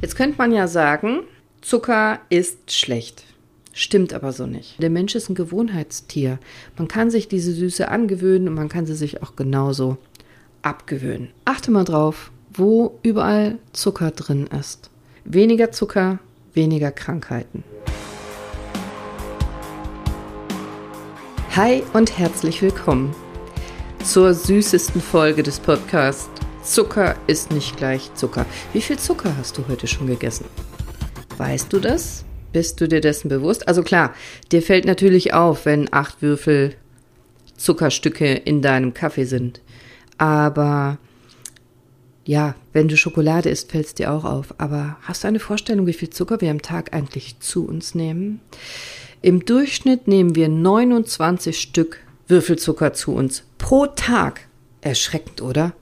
Jetzt könnte man ja sagen, Zucker ist schlecht. Stimmt aber so nicht. Der Mensch ist ein Gewohnheitstier. Man kann sich diese Süße angewöhnen und man kann sie sich auch genauso abgewöhnen. Achte mal drauf, wo überall Zucker drin ist. Weniger Zucker, weniger Krankheiten. Hi und herzlich willkommen zur süßesten Folge des Podcasts Zucker ist nicht gleich Zucker. Wie viel Zucker hast du heute schon gegessen? Weißt du das? Bist du dir dessen bewusst? Also klar, dir fällt natürlich auf, wenn acht Würfel Zuckerstücke in deinem Kaffee sind. Aber ja, wenn du Schokolade isst, fällt es dir auch auf. Aber hast du eine Vorstellung, wie viel Zucker wir am Tag eigentlich zu uns nehmen? Im Durchschnitt nehmen wir 29 Stück Würfelzucker zu uns pro Tag. Erschreckend, oder?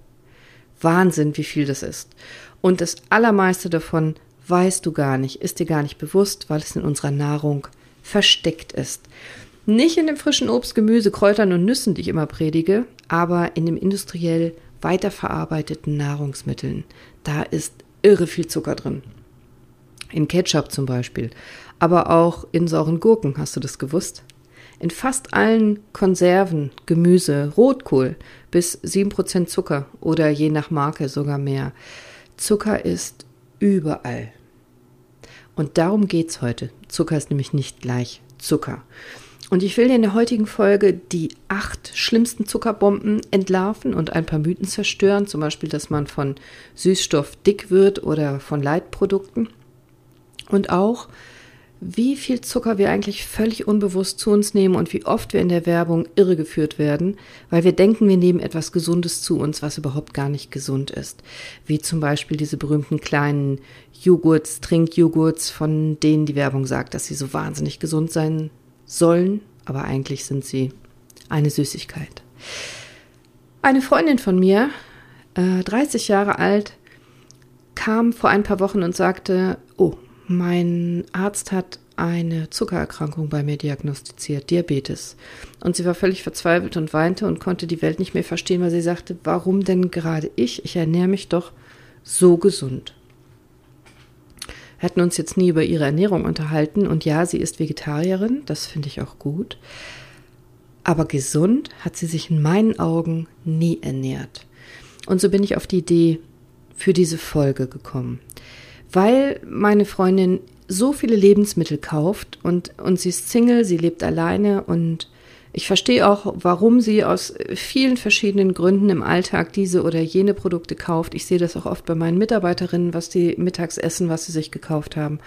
Wahnsinn, wie viel das ist. Und das Allermeiste davon weißt du gar nicht, ist dir gar nicht bewusst, weil es in unserer Nahrung versteckt ist. Nicht in dem frischen Obst, Gemüse, Kräutern und Nüssen, die ich immer predige, aber in dem industriell weiterverarbeiteten Nahrungsmitteln. Da ist irre viel Zucker drin. In Ketchup zum Beispiel, aber auch in sauren Gurken, hast du das gewusst? In fast allen Konserven, Gemüse, Rotkohl bis 7% Zucker oder je nach Marke sogar mehr. Zucker ist überall. Und darum geht's heute. Zucker ist nämlich nicht gleich Zucker. Und ich will dir in der heutigen Folge die acht schlimmsten Zuckerbomben entlarven und ein paar Mythen zerstören, zum Beispiel, dass man von Süßstoff dick wird oder von Leitprodukten. Und auch, wie viel Zucker wir eigentlich völlig unbewusst zu uns nehmen und wie oft wir in der Werbung irregeführt werden, weil wir denken, wir nehmen etwas Gesundes zu uns, was überhaupt gar nicht gesund ist. Wie zum Beispiel diese berühmten kleinen Joghurts, Trinkjoghurts, von denen die Werbung sagt, dass sie so wahnsinnig gesund sein sollen, aber eigentlich sind sie eine Süßigkeit. Eine Freundin von mir, äh, 30 Jahre alt, kam vor ein paar Wochen und sagte, oh, mein Arzt hat eine Zuckererkrankung bei mir diagnostiziert, Diabetes. Und sie war völlig verzweifelt und weinte und konnte die Welt nicht mehr verstehen, weil sie sagte, warum denn gerade ich? Ich ernähre mich doch so gesund. Wir hatten uns jetzt nie über ihre Ernährung unterhalten und ja, sie ist Vegetarierin, das finde ich auch gut. Aber gesund hat sie sich in meinen Augen nie ernährt. Und so bin ich auf die Idee für diese Folge gekommen weil meine Freundin so viele Lebensmittel kauft und, und sie ist Single, sie lebt alleine und ich verstehe auch, warum sie aus vielen verschiedenen Gründen im Alltag diese oder jene Produkte kauft. Ich sehe das auch oft bei meinen Mitarbeiterinnen, was die mittags essen, was sie sich gekauft haben.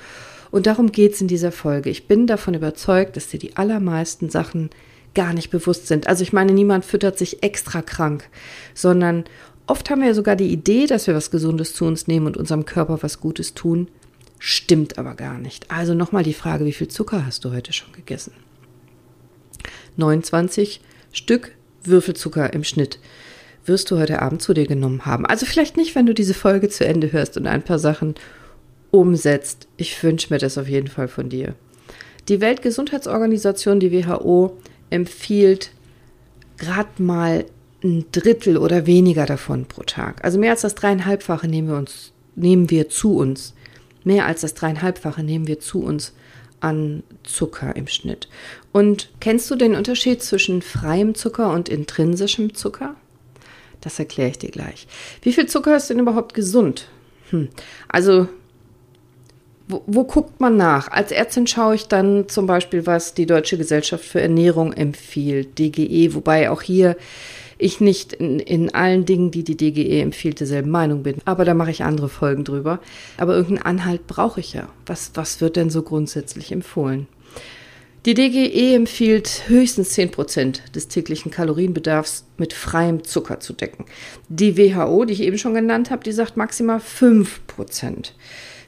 Und darum geht es in dieser Folge. Ich bin davon überzeugt, dass dir die allermeisten Sachen gar nicht bewusst sind. Also ich meine, niemand füttert sich extra krank, sondern Oft haben wir sogar die Idee, dass wir was Gesundes zu uns nehmen und unserem Körper was Gutes tun. Stimmt aber gar nicht. Also nochmal die Frage, wie viel Zucker hast du heute schon gegessen? 29 Stück Würfelzucker im Schnitt wirst du heute Abend zu dir genommen haben. Also vielleicht nicht, wenn du diese Folge zu Ende hörst und ein paar Sachen umsetzt. Ich wünsche mir das auf jeden Fall von dir. Die Weltgesundheitsorganisation, die WHO, empfiehlt gerade mal ein Drittel oder weniger davon pro Tag. Also mehr als das dreieinhalbfache nehmen wir uns, nehmen wir zu uns. Mehr als das dreieinhalbfache nehmen wir zu uns an Zucker im Schnitt. Und kennst du den Unterschied zwischen freiem Zucker und intrinsischem Zucker? Das erkläre ich dir gleich. Wie viel Zucker ist denn überhaupt gesund? Hm. Also, wo, wo guckt man nach? Als Ärztin schaue ich dann zum Beispiel, was die Deutsche Gesellschaft für Ernährung empfiehlt, DGE, wobei auch hier ich nicht in, in allen Dingen, die die DGE empfiehlt, derselben Meinung bin. Aber da mache ich andere Folgen drüber. Aber irgendeinen Anhalt brauche ich ja. Was, was wird denn so grundsätzlich empfohlen? Die DGE empfiehlt höchstens 10% des täglichen Kalorienbedarfs mit freiem Zucker zu decken. Die WHO, die ich eben schon genannt habe, die sagt maximal 5%.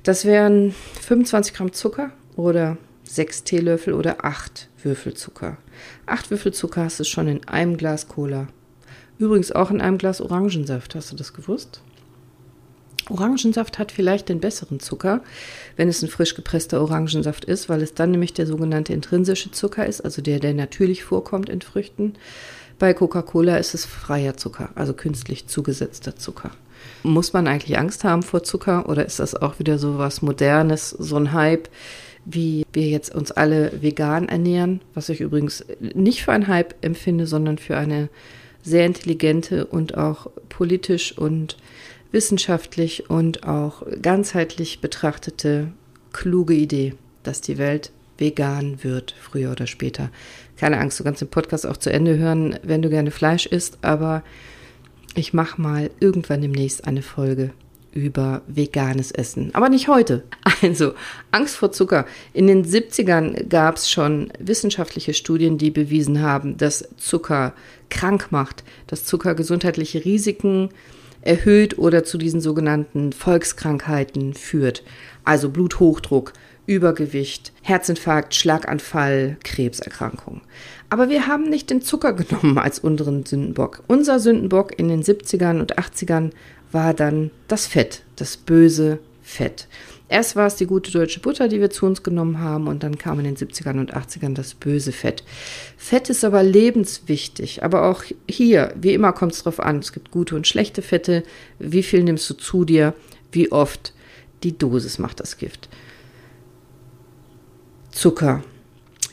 Das wären 25 Gramm Zucker oder 6 Teelöffel oder 8 Würfel Zucker. 8 Würfel Zucker hast du schon in einem Glas Cola. Übrigens auch in einem Glas Orangensaft. Hast du das gewusst? Orangensaft hat vielleicht den besseren Zucker, wenn es ein frisch gepresster Orangensaft ist, weil es dann nämlich der sogenannte intrinsische Zucker ist, also der, der natürlich vorkommt in Früchten. Bei Coca-Cola ist es freier Zucker, also künstlich zugesetzter Zucker. Muss man eigentlich Angst haben vor Zucker oder ist das auch wieder so was Modernes, so ein Hype, wie wir jetzt uns alle vegan ernähren, was ich übrigens nicht für einen Hype empfinde, sondern für eine sehr intelligente und auch politisch und wissenschaftlich und auch ganzheitlich betrachtete kluge Idee, dass die Welt vegan wird, früher oder später. Keine Angst, du kannst den Podcast auch zu Ende hören, wenn du gerne Fleisch isst, aber ich mache mal irgendwann demnächst eine Folge über veganes Essen. Aber nicht heute. Also, Angst vor Zucker. In den 70ern gab es schon wissenschaftliche Studien, die bewiesen haben, dass Zucker krank macht, dass Zucker gesundheitliche Risiken erhöht oder zu diesen sogenannten Volkskrankheiten führt. Also Bluthochdruck, Übergewicht, Herzinfarkt, Schlaganfall, Krebserkrankung. Aber wir haben nicht den Zucker genommen als unseren Sündenbock. Unser Sündenbock in den 70ern und 80ern war dann das Fett, das böse Fett. Erst war es die gute deutsche Butter, die wir zu uns genommen haben, und dann kam in den 70ern und 80ern das böse Fett. Fett ist aber lebenswichtig, aber auch hier, wie immer, kommt es drauf an. Es gibt gute und schlechte Fette. Wie viel nimmst du zu dir? Wie oft? Die Dosis macht das Gift. Zucker.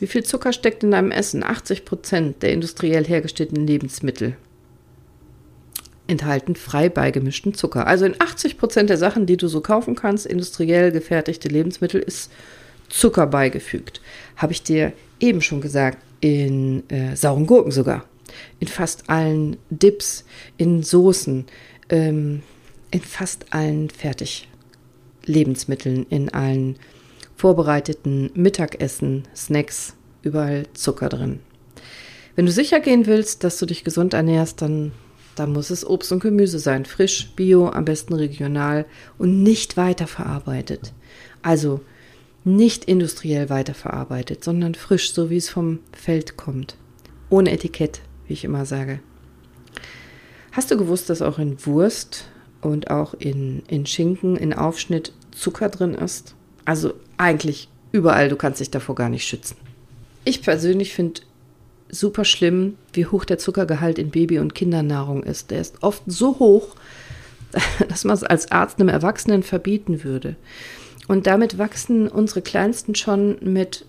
Wie viel Zucker steckt in deinem Essen? 80 Prozent der industriell hergestellten Lebensmittel enthalten frei beigemischten Zucker. Also in 80 Prozent der Sachen, die du so kaufen kannst, industriell gefertigte Lebensmittel, ist Zucker beigefügt. Habe ich dir eben schon gesagt, in äh, sauren Gurken sogar. In fast allen Dips, in Soßen, ähm, in fast allen Fertiglebensmitteln, in allen vorbereiteten Mittagessen, Snacks, überall Zucker drin. Wenn du sicher gehen willst, dass du dich gesund ernährst, dann da muss es Obst und Gemüse sein, frisch, bio, am besten regional und nicht weiterverarbeitet. Also nicht industriell weiterverarbeitet, sondern frisch, so wie es vom Feld kommt. Ohne Etikett, wie ich immer sage. Hast du gewusst, dass auch in Wurst und auch in, in Schinken, in Aufschnitt Zucker drin ist? Also eigentlich überall, du kannst dich davor gar nicht schützen. Ich persönlich finde super schlimm, wie hoch der Zuckergehalt in Baby- und Kindernahrung ist. Der ist oft so hoch, dass man es als Arzt einem Erwachsenen verbieten würde. Und damit wachsen unsere Kleinsten schon mit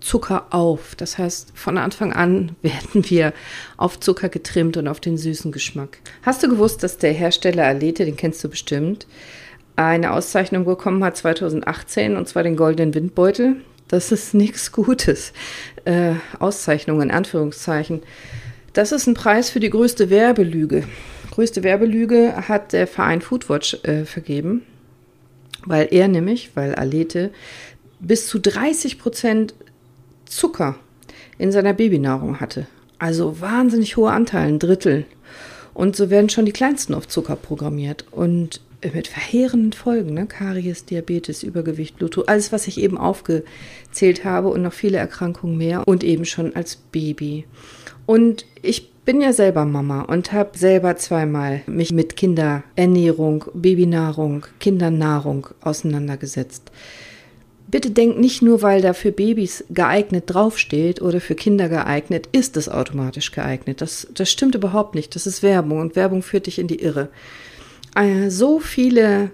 Zucker auf. Das heißt, von Anfang an werden wir auf Zucker getrimmt und auf den süßen Geschmack. Hast du gewusst, dass der Hersteller Alete, den kennst du bestimmt, eine Auszeichnung bekommen hat 2018, und zwar den Goldenen Windbeutel? Das ist nichts Gutes. Äh, Auszeichnung in Anführungszeichen. Das ist ein Preis für die größte Werbelüge. Größte Werbelüge hat der Verein Foodwatch äh, vergeben, weil er nämlich, weil Alete bis zu 30 Prozent Zucker in seiner Babynahrung hatte. Also wahnsinnig hohe Anteile, ein Drittel. Und so werden schon die Kleinsten auf Zucker programmiert. Und mit verheerenden Folgen, ne? Karies, Diabetes, Übergewicht, Blutdruck, alles, was ich eben aufgezählt habe und noch viele Erkrankungen mehr und eben schon als Baby. Und ich bin ja selber Mama und habe selber zweimal mich mit Kinderernährung, Babynahrung, Kindernahrung auseinandergesetzt. Bitte denkt nicht nur, weil da für Babys geeignet draufsteht oder für Kinder geeignet, ist es automatisch geeignet. Das, das stimmt überhaupt nicht. Das ist Werbung und Werbung führt dich in die Irre. Äh, so viele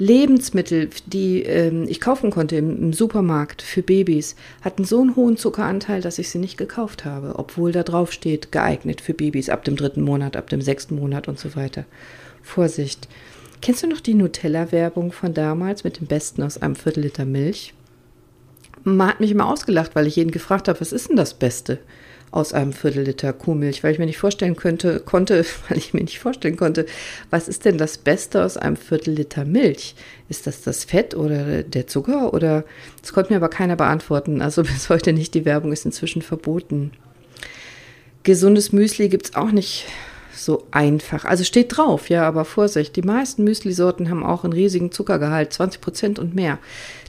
Lebensmittel, die ähm, ich kaufen konnte im, im, Supermarkt für Babys, hatten so einen hohen Zuckeranteil, dass ich sie nicht gekauft habe, obwohl da drauf steht, geeignet für Babys ab dem dritten Monat, ab dem sechsten Monat und so weiter. Vorsicht. Kennst du noch die Nutella-Werbung von damals mit dem Besten aus einem Viertel Liter Milch? Man hat mich immer ausgelacht, weil ich jeden gefragt habe, was ist denn das Beste? Aus einem Viertel Liter Kuhmilch, weil ich mir nicht vorstellen könnte, konnte, weil ich mir nicht vorstellen konnte, was ist denn das Beste aus einem Viertel Liter Milch? Ist das das Fett oder der Zucker oder? Das konnte mir aber keiner beantworten. Also bis heute nicht. Die Werbung ist inzwischen verboten. Gesundes Müsli gibt es auch nicht so einfach. Also steht drauf, ja, aber Vorsicht. Die meisten Müsli-Sorten haben auch einen riesigen Zuckergehalt, 20 Prozent und mehr.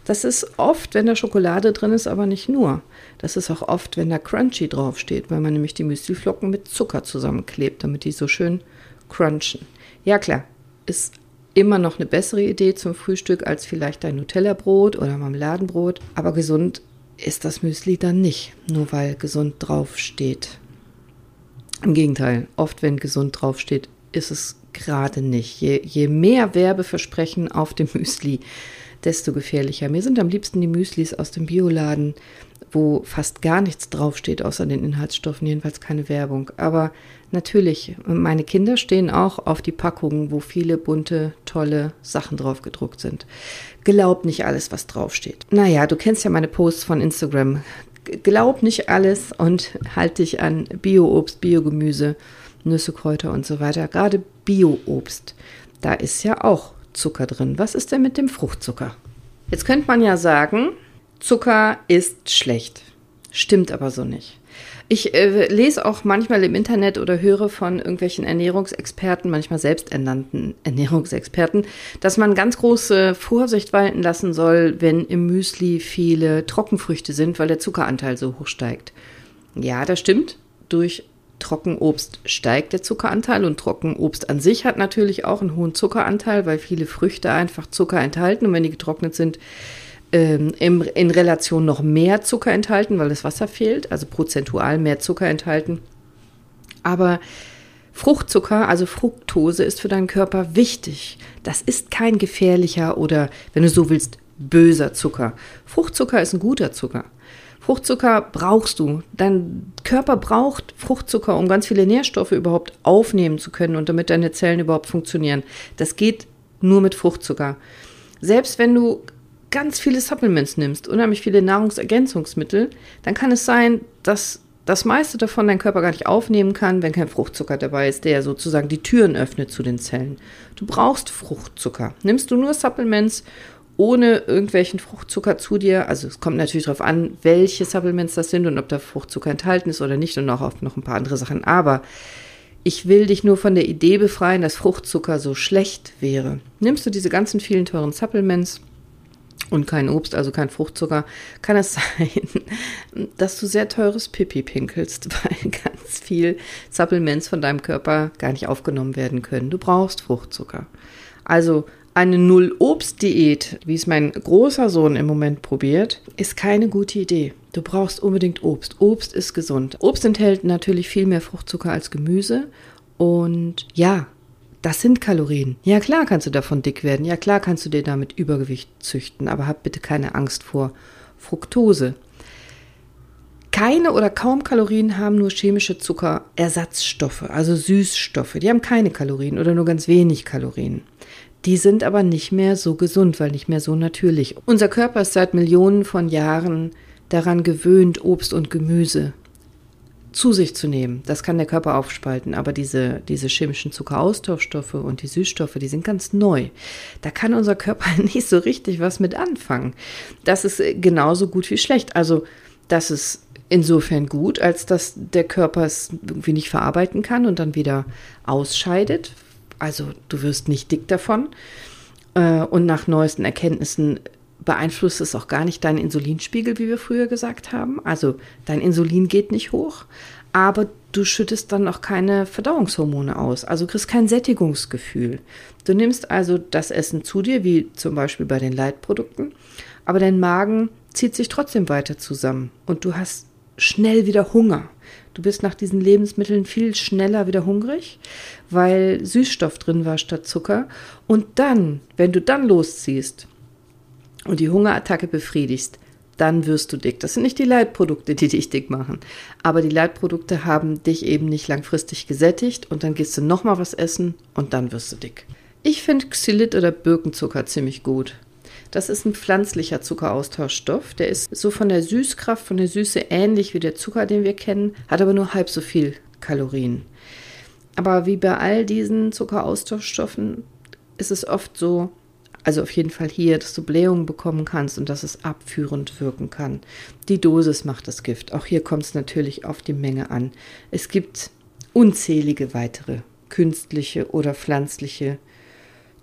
Das ist oft, wenn da Schokolade drin ist, aber nicht nur. Das ist auch oft, wenn da Crunchy draufsteht, weil man nämlich die Müsliflocken mit Zucker zusammenklebt, damit die so schön crunchen. Ja klar, ist immer noch eine bessere Idee zum Frühstück als vielleicht ein Nutella-Brot oder Marmeladenbrot, aber gesund ist das Müsli dann nicht, nur weil gesund draufsteht. Im Gegenteil, oft wenn gesund draufsteht, ist es gerade nicht. Je, je mehr Werbeversprechen auf dem Müsli, desto gefährlicher. Mir sind am liebsten die Müslis aus dem Bioladen, wo fast gar nichts draufsteht, außer den Inhaltsstoffen, jedenfalls keine Werbung. Aber natürlich, meine Kinder stehen auch auf die Packungen, wo viele bunte, tolle Sachen drauf gedruckt sind. Glaub nicht alles, was draufsteht. Naja, du kennst ja meine Posts von Instagram. Glaub nicht alles und halt dich an Bio-Obst, Biogemüse, Nüsse, Kräuter und so weiter. Gerade Bio-Obst, da ist ja auch Zucker drin. Was ist denn mit dem Fruchtzucker? Jetzt könnte man ja sagen, Zucker ist schlecht. Stimmt aber so nicht. Ich äh, lese auch manchmal im Internet oder höre von irgendwelchen Ernährungsexperten, manchmal selbsternannten Ernährungsexperten, dass man ganz große Vorsicht walten lassen soll, wenn im Müsli viele Trockenfrüchte sind, weil der Zuckeranteil so hoch steigt. Ja, das stimmt. Durch Trockenobst steigt der Zuckeranteil und Trockenobst an sich hat natürlich auch einen hohen Zuckeranteil, weil viele Früchte einfach Zucker enthalten und wenn die getrocknet sind, ähm, im, in Relation noch mehr Zucker enthalten, weil das Wasser fehlt, also prozentual mehr Zucker enthalten. Aber Fruchtzucker, also Fructose, ist für deinen Körper wichtig. Das ist kein gefährlicher oder, wenn du so willst, böser Zucker. Fruchtzucker ist ein guter Zucker. Fruchtzucker brauchst du. Dein Körper braucht Fruchtzucker, um ganz viele Nährstoffe überhaupt aufnehmen zu können und damit deine Zellen überhaupt funktionieren. Das geht nur mit Fruchtzucker. Selbst wenn du ganz viele Supplements nimmst, unheimlich viele Nahrungsergänzungsmittel, dann kann es sein, dass das meiste davon dein Körper gar nicht aufnehmen kann, wenn kein Fruchtzucker dabei ist, der sozusagen die Türen öffnet zu den Zellen. Du brauchst Fruchtzucker. Nimmst du nur Supplements ohne irgendwelchen Fruchtzucker zu dir, also es kommt natürlich darauf an, welche Supplements das sind und ob da Fruchtzucker enthalten ist oder nicht und auch auf noch ein paar andere Sachen, aber ich will dich nur von der Idee befreien, dass Fruchtzucker so schlecht wäre. Nimmst du diese ganzen vielen teuren Supplements, und kein Obst, also kein Fruchtzucker, kann es sein, dass du sehr teures Pipi pinkelst, weil ganz viel Supplements von deinem Körper gar nicht aufgenommen werden können. Du brauchst Fruchtzucker. Also eine Null-Obst-Diät, wie es mein großer Sohn im Moment probiert, ist keine gute Idee. Du brauchst unbedingt Obst. Obst ist gesund. Obst enthält natürlich viel mehr Fruchtzucker als Gemüse. Und ja, das sind Kalorien. Ja klar kannst du davon dick werden. Ja klar kannst du dir damit Übergewicht züchten. Aber hab bitte keine Angst vor Fructose. Keine oder kaum Kalorien haben nur chemische Zuckerersatzstoffe, also Süßstoffe. Die haben keine Kalorien oder nur ganz wenig Kalorien. Die sind aber nicht mehr so gesund, weil nicht mehr so natürlich. Unser Körper ist seit Millionen von Jahren daran gewöhnt, Obst und Gemüse zu sich zu nehmen. Das kann der Körper aufspalten, aber diese, diese chemischen Zuckeraustauschstoffe und die Süßstoffe, die sind ganz neu. Da kann unser Körper nicht so richtig was mit anfangen. Das ist genauso gut wie schlecht. Also, das ist insofern gut, als dass der Körper es irgendwie nicht verarbeiten kann und dann wieder ausscheidet. Also, du wirst nicht dick davon. Äh, und nach neuesten Erkenntnissen beeinflusst es auch gar nicht deinen Insulinspiegel, wie wir früher gesagt haben. Also dein Insulin geht nicht hoch, aber du schüttest dann auch keine Verdauungshormone aus, also kriegst kein Sättigungsgefühl. Du nimmst also das Essen zu dir, wie zum Beispiel bei den Leitprodukten, aber dein Magen zieht sich trotzdem weiter zusammen und du hast schnell wieder Hunger. Du bist nach diesen Lebensmitteln viel schneller wieder hungrig, weil Süßstoff drin war statt Zucker. Und dann, wenn du dann losziehst, und die Hungerattacke befriedigst, dann wirst du dick. Das sind nicht die Leitprodukte, die dich dick machen. Aber die Leitprodukte haben dich eben nicht langfristig gesättigt und dann gehst du nochmal was essen und dann wirst du dick. Ich finde Xylit oder Birkenzucker ziemlich gut. Das ist ein pflanzlicher Zuckeraustauschstoff. Der ist so von der Süßkraft, von der Süße ähnlich wie der Zucker, den wir kennen, hat aber nur halb so viel Kalorien. Aber wie bei all diesen Zuckeraustauschstoffen ist es oft so, also auf jeden Fall hier, dass du Blähungen bekommen kannst und dass es abführend wirken kann. Die Dosis macht das Gift. Auch hier kommt es natürlich auf die Menge an. Es gibt unzählige weitere künstliche oder pflanzliche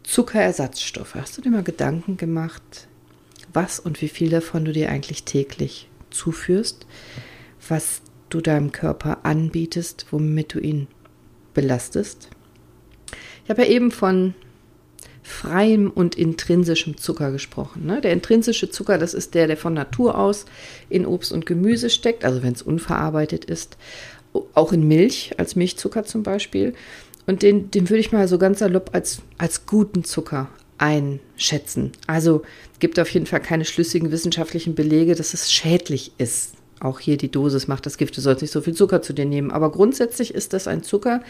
Zuckerersatzstoffe. Hast du dir mal Gedanken gemacht, was und wie viel davon du dir eigentlich täglich zuführst? Was du deinem Körper anbietest, womit du ihn belastest? Ich habe ja eben von freiem und intrinsischem Zucker gesprochen. Ne? Der intrinsische Zucker, das ist der, der von Natur aus in Obst und Gemüse steckt, also wenn es unverarbeitet ist, auch in Milch, als Milchzucker zum Beispiel. Und den, den würde ich mal so ganz salopp als, als guten Zucker einschätzen. Also gibt auf jeden Fall keine schlüssigen wissenschaftlichen Belege, dass es schädlich ist. Auch hier die Dosis macht das Gift, du sollst nicht so viel Zucker zu dir nehmen. Aber grundsätzlich ist das ein Zucker,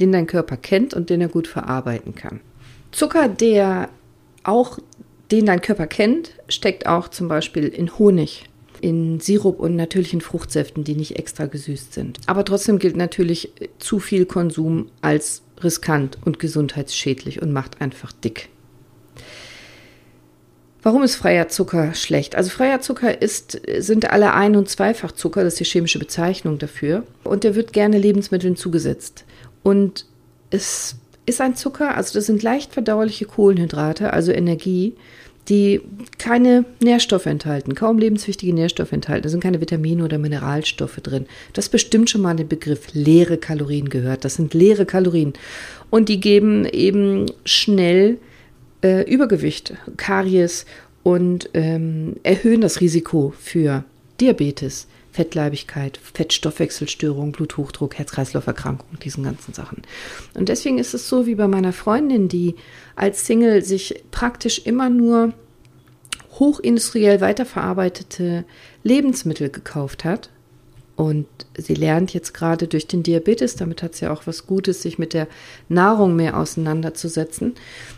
den dein Körper kennt und den er gut verarbeiten kann. Zucker, der auch, den dein Körper kennt, steckt auch zum Beispiel in Honig, in Sirup und natürlichen Fruchtsäften, die nicht extra gesüßt sind. Aber trotzdem gilt natürlich zu viel Konsum als riskant und gesundheitsschädlich und macht einfach dick. Warum ist freier Zucker schlecht? Also freier Zucker ist, sind alle Ein- und Zweifachzucker, das ist die chemische Bezeichnung dafür. Und der wird gerne Lebensmitteln zugesetzt. Und es ist ein Zucker, also das sind leicht verdauliche Kohlenhydrate, also Energie, die keine Nährstoffe enthalten, kaum lebenswichtige Nährstoffe enthalten. Da sind keine Vitamine oder Mineralstoffe drin. Das bestimmt schon mal den Begriff leere Kalorien gehört. Das sind leere Kalorien. Und die geben eben schnell äh, Übergewicht, Karies und ähm, erhöhen das Risiko für Diabetes, Fettleibigkeit, Fettstoffwechselstörung, Bluthochdruck, Herz-Kreislauf-Erkrankung, diesen ganzen Sachen. Und deswegen ist es so wie bei meiner Freundin, die als Single sich praktisch immer nur hochindustriell weiterverarbeitete Lebensmittel gekauft hat und sie lernt jetzt gerade durch den Diabetes, damit hat sie ja auch was Gutes, sich mit der Nahrung mehr auseinanderzusetzen.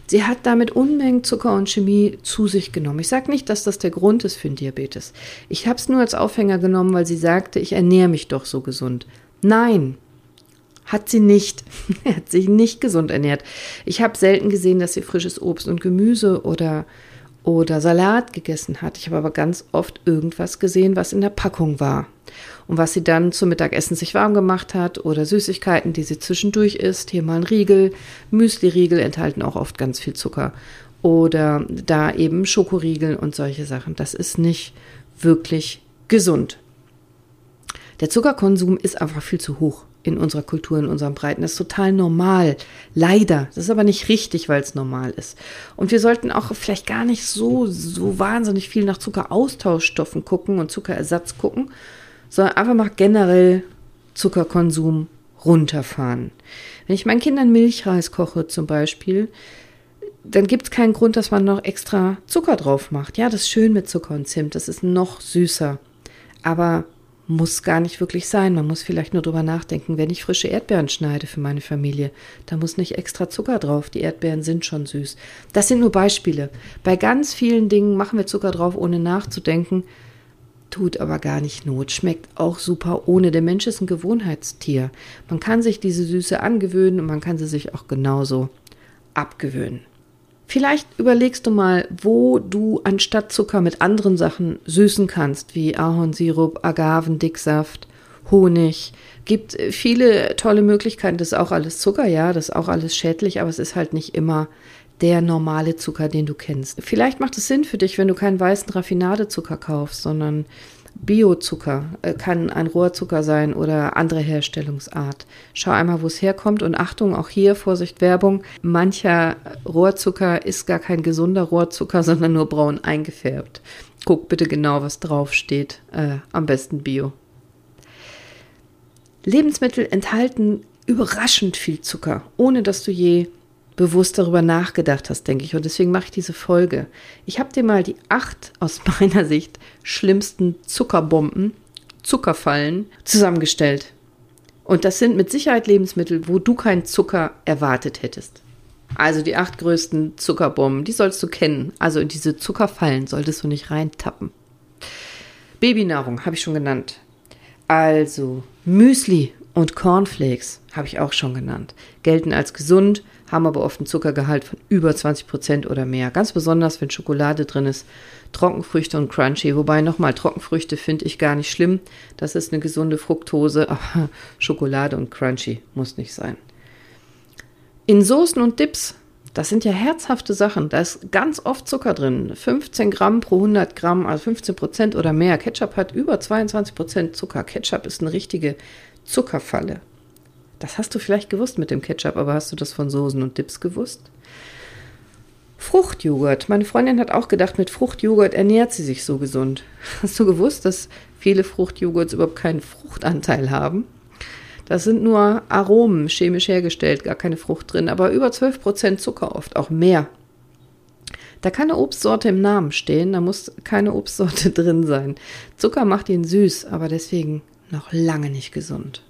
Sie hat damit Unmengen Zucker und Chemie zu sich genommen. Ich sage nicht, dass das der Grund ist für den Diabetes. Ich habe es nur als Aufhänger genommen, weil sie sagte, ich ernähre mich doch so gesund. Nein, hat sie nicht. Hat sich nicht gesund ernährt. Ich habe selten gesehen, dass sie frisches Obst und Gemüse oder oder Salat gegessen hat. Ich habe aber ganz oft irgendwas gesehen, was in der Packung war und was sie dann zum Mittagessen sich warm gemacht hat oder Süßigkeiten, die sie zwischendurch isst. Hier mal ein Riegel. Müsli-Riegel enthalten auch oft ganz viel Zucker oder da eben Schokoriegel und solche Sachen. Das ist nicht wirklich gesund. Der Zuckerkonsum ist einfach viel zu hoch in unserer Kultur, in unseren Breiten. Das ist total normal. Leider. Das ist aber nicht richtig, weil es normal ist. Und wir sollten auch vielleicht gar nicht so, so wahnsinnig viel nach Zuckeraustauschstoffen gucken und Zuckerersatz gucken, sondern einfach mal generell Zuckerkonsum runterfahren. Wenn ich meinen Kindern Milchreis koche zum Beispiel, dann gibt es keinen Grund, dass man noch extra Zucker drauf macht. Ja, das ist schön mit Zucker und Zimt, das ist noch süßer. Aber muss gar nicht wirklich sein. Man muss vielleicht nur drüber nachdenken, wenn ich frische Erdbeeren schneide für meine Familie, da muss nicht extra Zucker drauf. Die Erdbeeren sind schon süß. Das sind nur Beispiele. Bei ganz vielen Dingen machen wir Zucker drauf, ohne nachzudenken. Tut aber gar nicht Not. Schmeckt auch super ohne. Der Mensch ist ein Gewohnheitstier. Man kann sich diese Süße angewöhnen und man kann sie sich auch genauso abgewöhnen. Vielleicht überlegst du mal, wo du anstatt Zucker mit anderen Sachen süßen kannst, wie Ahornsirup, Agavendicksaft, Honig. Gibt viele tolle Möglichkeiten. Das ist auch alles Zucker, ja, das ist auch alles schädlich, aber es ist halt nicht immer der normale Zucker, den du kennst. Vielleicht macht es Sinn für dich, wenn du keinen weißen Raffinadezucker kaufst, sondern Biozucker äh, kann ein Rohrzucker sein oder andere Herstellungsart. Schau einmal, wo es herkommt und Achtung, auch hier Vorsicht Werbung. Mancher Rohrzucker ist gar kein gesunder Rohrzucker, sondern nur braun eingefärbt. Guck bitte genau, was draufsteht. Äh, am besten Bio. Lebensmittel enthalten überraschend viel Zucker, ohne dass du je bewusst darüber nachgedacht hast, denke ich. Und deswegen mache ich diese Folge. Ich habe dir mal die acht aus meiner Sicht schlimmsten Zuckerbomben, Zuckerfallen zusammengestellt. Und das sind mit Sicherheit Lebensmittel, wo du keinen Zucker erwartet hättest. Also die acht größten Zuckerbomben, die sollst du kennen. Also in diese Zuckerfallen solltest du nicht reintappen. Babynahrung habe ich schon genannt. Also Müsli und Cornflakes habe ich auch schon genannt. Gelten als gesund, haben aber oft einen Zuckergehalt von über 20 Prozent oder mehr. Ganz besonders, wenn Schokolade drin ist, Trockenfrüchte und Crunchy. Wobei nochmal, Trockenfrüchte finde ich gar nicht schlimm. Das ist eine gesunde Fructose, aber Schokolade und Crunchy muss nicht sein. In Soßen und Dips, das sind ja herzhafte Sachen. Da ist ganz oft Zucker drin. 15 Gramm pro 100 Gramm, also 15 Prozent oder mehr. Ketchup hat über 22 Prozent Zucker. Ketchup ist eine richtige Zuckerfalle. Das hast du vielleicht gewusst mit dem Ketchup, aber hast du das von Soßen und Dips gewusst? Fruchtjoghurt. Meine Freundin hat auch gedacht, mit Fruchtjoghurt ernährt sie sich so gesund. Hast du gewusst, dass viele Fruchtjoghurts überhaupt keinen Fruchtanteil haben? Das sind nur Aromen, chemisch hergestellt, gar keine Frucht drin, aber über 12% Zucker oft, auch mehr. Da kann eine Obstsorte im Namen stehen, da muss keine Obstsorte drin sein. Zucker macht ihn süß, aber deswegen noch lange nicht gesund.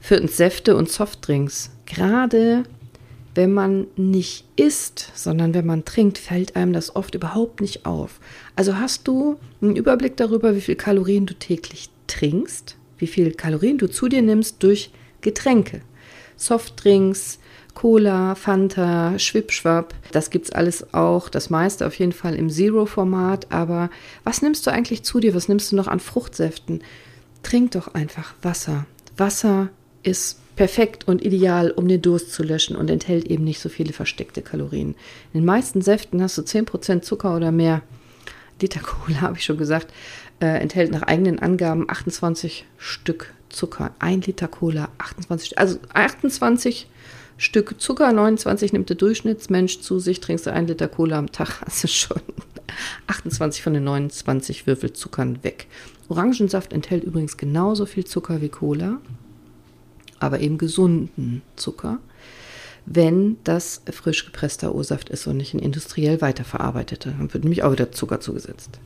Viertens Säfte und Softdrinks. Gerade wenn man nicht isst, sondern wenn man trinkt, fällt einem das oft überhaupt nicht auf. Also hast du einen Überblick darüber, wie viel Kalorien du täglich trinkst, wie viel Kalorien du zu dir nimmst durch Getränke. Softdrinks, Cola, Fanta, Schwipschwapp, das gibt's alles auch, das meiste auf jeden Fall im Zero-Format, aber was nimmst du eigentlich zu dir? Was nimmst du noch an Fruchtsäften? Trink doch einfach Wasser. Wasser ist perfekt und ideal, um den Durst zu löschen und enthält eben nicht so viele versteckte Kalorien. In den meisten Säften hast du 10% Zucker oder mehr. Liter Cola, habe ich schon gesagt, äh, enthält nach eigenen Angaben 28 Stück Zucker. Ein Liter Cola, 28, also 28 Stück Zucker, 29 nimmt der Durchschnittsmensch zu sich, trinkst du ein Liter Cola am Tag, hast du schon 28 von den 29 Würfelzuckern weg. Orangensaft enthält übrigens genauso viel Zucker wie Cola, aber eben gesunden Zucker, wenn das frisch gepresster O-Saft ist und nicht ein industriell weiterverarbeiteter. Dann wird nämlich auch wieder Zucker zugesetzt.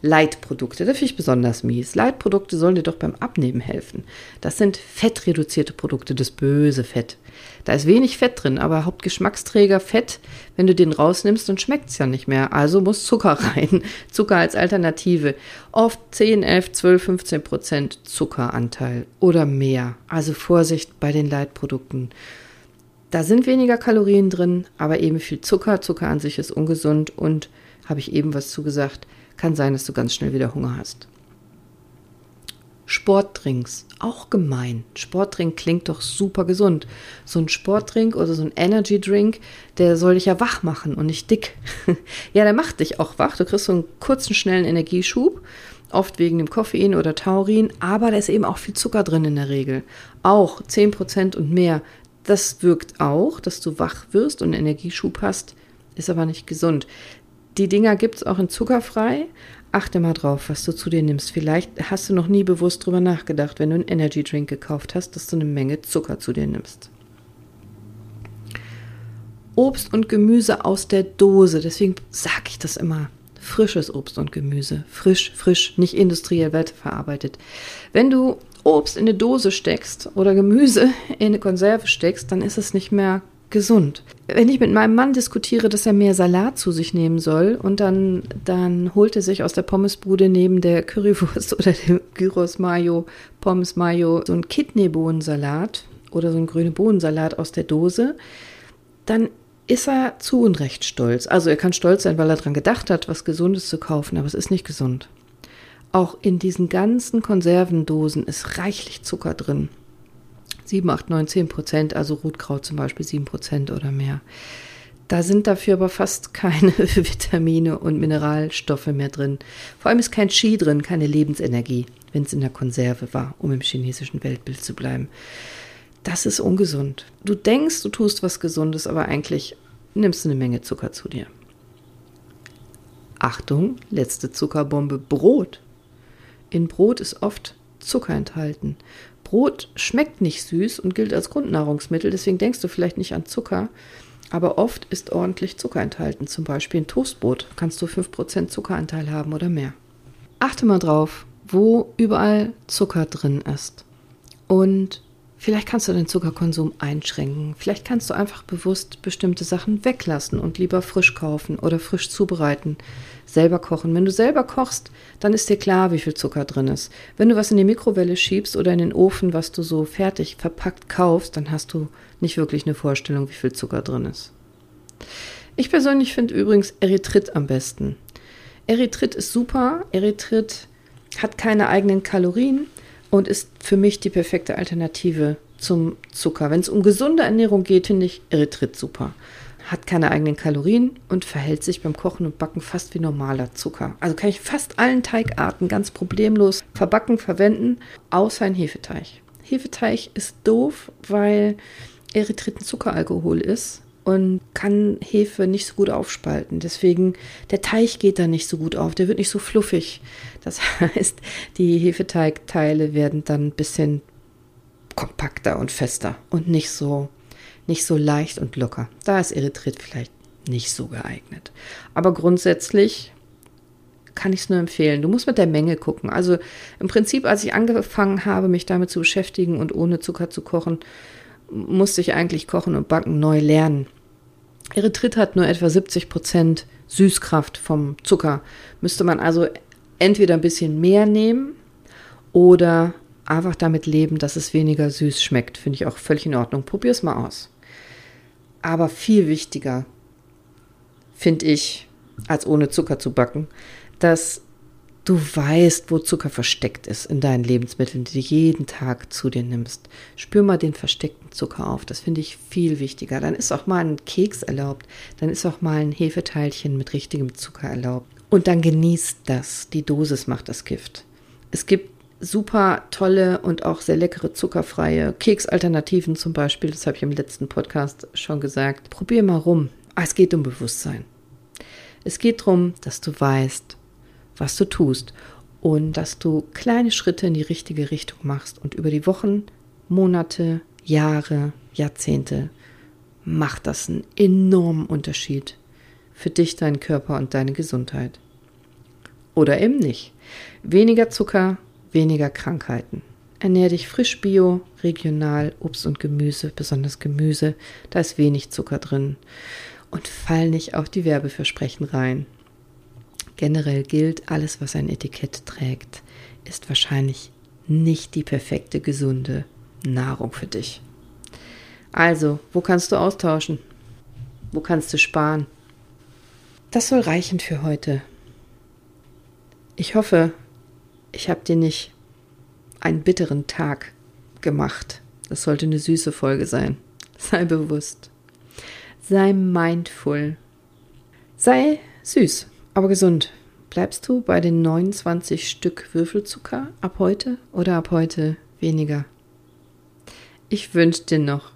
Leitprodukte, das finde ich besonders mies. Leitprodukte sollen dir doch beim Abnehmen helfen. Das sind fettreduzierte Produkte, das böse Fett. Da ist wenig Fett drin, aber Hauptgeschmacksträger Fett, wenn du den rausnimmst, dann schmeckt es ja nicht mehr. Also muss Zucker rein. Zucker als Alternative. Oft 10, 11, 12, 15 Prozent Zuckeranteil oder mehr. Also Vorsicht bei den Leitprodukten. Da sind weniger Kalorien drin, aber eben viel Zucker. Zucker an sich ist ungesund und habe ich eben was zugesagt kann sein, dass du ganz schnell wieder Hunger hast. Sportdrinks, auch gemein. Sportdrink klingt doch super gesund. So ein Sportdrink oder so ein Energy Drink, der soll dich ja wach machen und nicht dick. ja, der macht dich auch wach. Du kriegst so einen kurzen, schnellen Energieschub, oft wegen dem Koffein oder Taurin, aber da ist eben auch viel Zucker drin in der Regel. Auch 10% und mehr. Das wirkt auch, dass du wach wirst und Energieschub hast, ist aber nicht gesund. Die Dinger gibt es auch in zuckerfrei. Achte mal drauf, was du zu dir nimmst. Vielleicht hast du noch nie bewusst drüber nachgedacht, wenn du einen Energy Drink gekauft hast, dass du eine Menge Zucker zu dir nimmst. Obst und Gemüse aus der Dose. Deswegen sage ich das immer. Frisches Obst und Gemüse. Frisch, frisch, nicht industriell weiterverarbeitet. Wenn du Obst in eine Dose steckst oder Gemüse in eine Konserve steckst, dann ist es nicht mehr gesund. Wenn ich mit meinem Mann diskutiere, dass er mehr Salat zu sich nehmen soll und dann, dann holt er sich aus der Pommesbude neben der Currywurst oder dem Gyros Mayo, Pommes Mayo so einen Kidneybohnensalat oder so einen grüne Bohnensalat aus der Dose, dann ist er zu Unrecht stolz. Also er kann stolz sein, weil er daran gedacht hat, was Gesundes zu kaufen, aber es ist nicht gesund. Auch in diesen ganzen Konservendosen ist reichlich Zucker drin. 7, 8, 9, 10 Prozent, also Rotkraut zum Beispiel 7 Prozent oder mehr. Da sind dafür aber fast keine Vitamine und Mineralstoffe mehr drin. Vor allem ist kein Qi drin, keine Lebensenergie, wenn es in der Konserve war, um im chinesischen Weltbild zu bleiben. Das ist ungesund. Du denkst, du tust was Gesundes, aber eigentlich nimmst du eine Menge Zucker zu dir. Achtung, letzte Zuckerbombe, Brot. In Brot ist oft Zucker enthalten. Brot schmeckt nicht süß und gilt als Grundnahrungsmittel, deswegen denkst du vielleicht nicht an Zucker. Aber oft ist ordentlich Zucker enthalten. Zum Beispiel in Toastbrot kannst du 5% Zuckeranteil haben oder mehr. Achte mal drauf, wo überall Zucker drin ist. Und Vielleicht kannst du den Zuckerkonsum einschränken. Vielleicht kannst du einfach bewusst bestimmte Sachen weglassen und lieber frisch kaufen oder frisch zubereiten. Selber kochen. Wenn du selber kochst, dann ist dir klar, wie viel Zucker drin ist. Wenn du was in die Mikrowelle schiebst oder in den Ofen, was du so fertig verpackt kaufst, dann hast du nicht wirklich eine Vorstellung, wie viel Zucker drin ist. Ich persönlich finde übrigens Erythrit am besten. Erythrit ist super. Erythrit hat keine eigenen Kalorien und ist für mich die perfekte Alternative zum Zucker. Wenn es um gesunde Ernährung geht, finde ich Erythrit super. Hat keine eigenen Kalorien und verhält sich beim Kochen und Backen fast wie normaler Zucker. Also kann ich fast allen Teigarten ganz problemlos verbacken, verwenden, außer ein Hefeteig. Hefeteig ist doof, weil Erythrit ein Zuckeralkohol ist und kann Hefe nicht so gut aufspalten. Deswegen, der Teig geht da nicht so gut auf, der wird nicht so fluffig. Das heißt, die Hefeteigteile werden dann ein bisschen kompakter und fester und nicht so, nicht so leicht und locker. Da ist Erythrit vielleicht nicht so geeignet. Aber grundsätzlich kann ich es nur empfehlen. Du musst mit der Menge gucken. Also im Prinzip, als ich angefangen habe, mich damit zu beschäftigen und ohne Zucker zu kochen, musste ich eigentlich Kochen und Backen neu lernen. Erythrit hat nur etwa 70 Prozent Süßkraft vom Zucker. Müsste man also entweder ein bisschen mehr nehmen oder einfach damit leben, dass es weniger süß schmeckt. Finde ich auch völlig in Ordnung. Probier es mal aus. Aber viel wichtiger finde ich, als ohne Zucker zu backen, dass du weißt, wo Zucker versteckt ist in deinen Lebensmitteln, die du jeden Tag zu dir nimmst. Spür mal den versteckten Zucker auf. Das finde ich viel wichtiger. Dann ist auch mal ein Keks erlaubt. Dann ist auch mal ein Hefeteilchen mit richtigem Zucker erlaubt. Und dann genießt das. Die Dosis macht das Gift. Es gibt super tolle und auch sehr leckere zuckerfreie Keksalternativen zum Beispiel. Das habe ich im letzten Podcast schon gesagt. Probier mal rum. Ah, es geht um Bewusstsein. Es geht darum, dass du weißt, was du tust und dass du kleine Schritte in die richtige Richtung machst und über die Wochen, Monate, Jahre, Jahrzehnte macht das einen enormen Unterschied für dich, deinen Körper und deine Gesundheit. Oder eben nicht. Weniger Zucker, weniger Krankheiten. Ernähr dich frisch bio, regional, Obst und Gemüse, besonders Gemüse, da ist wenig Zucker drin. Und fall nicht auf die Werbeversprechen rein. Generell gilt, alles, was ein Etikett trägt, ist wahrscheinlich nicht die perfekte, gesunde Nahrung für dich. Also, wo kannst du austauschen? Wo kannst du sparen? Das soll reichen für heute. Ich hoffe, ich habe dir nicht einen bitteren Tag gemacht. Das sollte eine süße Folge sein. Sei bewusst. Sei mindful. Sei süß aber gesund. Bleibst du bei den 29 Stück Würfelzucker ab heute oder ab heute weniger? Ich wünsche dir noch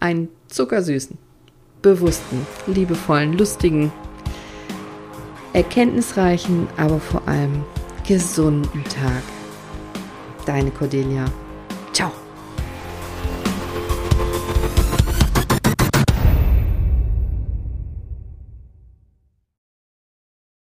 einen zuckersüßen, bewussten, liebevollen, lustigen, erkenntnisreichen, aber vor allem gesunden Tag. Deine Cordelia.